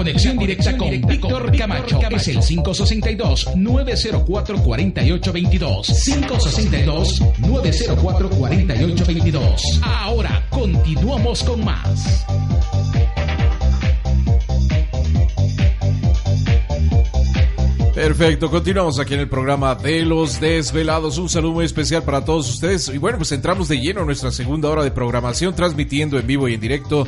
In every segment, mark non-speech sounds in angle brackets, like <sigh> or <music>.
Conexión directa con Víctor Camacho es el 562-904-4822. 562-904-4822. Ahora continuamos con más. Perfecto, continuamos aquí en el programa de los desvelados. Un saludo muy especial para todos ustedes. Y bueno, pues entramos de lleno a nuestra segunda hora de programación, transmitiendo en vivo y en directo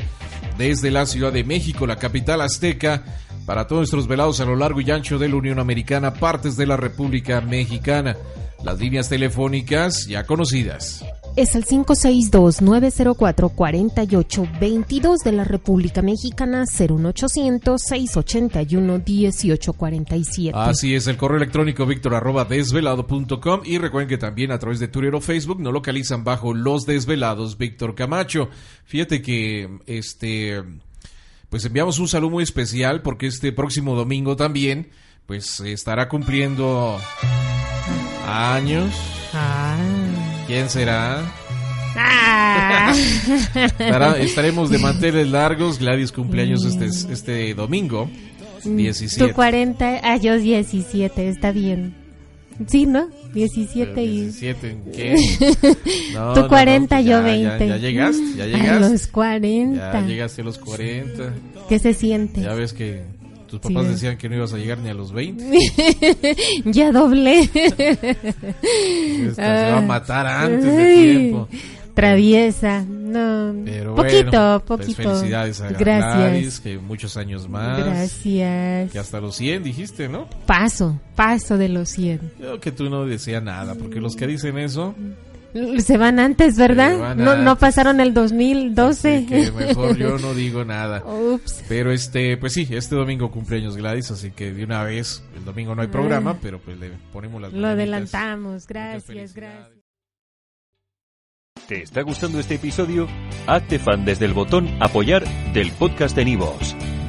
desde la Ciudad de México, la capital azteca, para todos nuestros velados a lo largo y ancho de la Unión Americana, partes de la República Mexicana. Las líneas telefónicas ya conocidas. Es el 562-904-4822 de la República Mexicana, 01800-681-1847. Así es, el correo electrónico víctor arroba desvelado.com y recuerden que también a través de Twitter o Facebook nos localizan bajo Los Desvelados Víctor Camacho. Fíjate que este pues enviamos un saludo muy especial porque este próximo domingo también pues estará cumpliendo años. Ah. ¿Quién será? Ah. Estaremos de <laughs> manteles largos. Gladys cumpleaños este, este domingo, 17. Tu 40, ah, yo 17, está bien. Sí, ¿no? 17 Pero y... 17, ¿en qué? <laughs> No, tu no, no, 40, pues yo ya, 20. Ya, ya llegaste, ya <laughs> A llegaste. los 40. Ya llegaste a los 40. ¿Qué se siente? Ya ves que tus papás Sí. decían que no ibas a llegar ni a los 20. <laughs> ya doblé. Esta se va a matar antes de Ay, tiempo. Traviesa. No. Pero poquito, bueno, pues poquito. felicidades a Gracias. Gladys, que muchos años más. Gracias. Que hasta los 100 dijiste, ¿no? Paso, paso de los 100. Creo que tú no decías nada, porque los que dicen eso, Se van antes, ¿verdad? Van no, no pasaron el 2012. así que mejor yo no digo nada. <laughs> Ups. Pero este, pues sí, este domingo cumpleaños Gladys, así que de una vez, el domingo no hay programa, Ah. pero pues le ponemos las Lo adelantamos. Gracias, gracias. ¿Te está gustando este episodio? Hazte fan desde el botón Apoyar del podcast de Nivos.